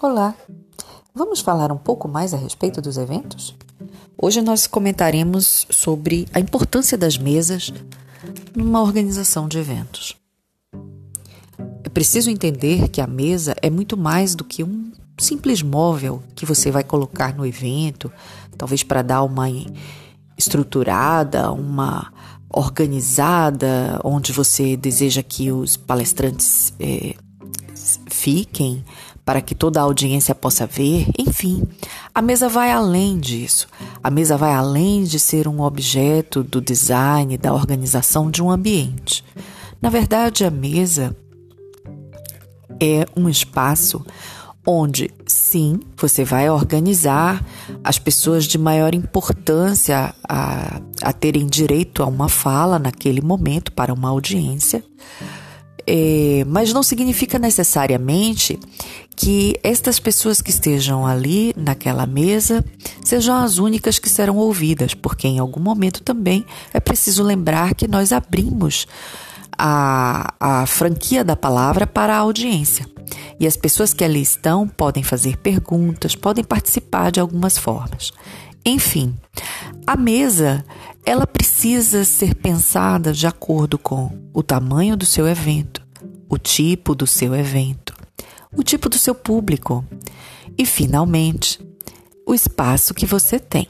Olá! Vamos falar um pouco mais a respeito dos eventos? Hoje nós comentaremos sobre a importância das mesas numa organização de eventos. É preciso entender que a mesa é muito mais do que um simples móvel que você vai colocar no evento, talvez para dar uma estruturada, uma organizada, onde você deseja que os palestrantes é, fiquem, para que toda a audiência possa ver, enfim, a mesa vai além disso. A mesa vai além de ser um objeto do design, da organização de um ambiente. Na verdade, a mesa é um espaço onde sim, você vai organizar as pessoas de maior importância a, a terem direito a uma fala naquele momento para uma audiência. É, mas não significa necessariamente que estas pessoas que estejam ali naquela mesa sejam as únicas que serão ouvidas, porque em algum momento também é preciso lembrar que nós abrimos a, a franquia da palavra para a audiência. E as pessoas que ali estão podem fazer perguntas, podem participar de algumas formas. Enfim, a mesa ela precisa ser pensada de acordo com o tamanho do seu evento, o tipo do seu evento, o tipo do seu público e, finalmente, o espaço que você tem.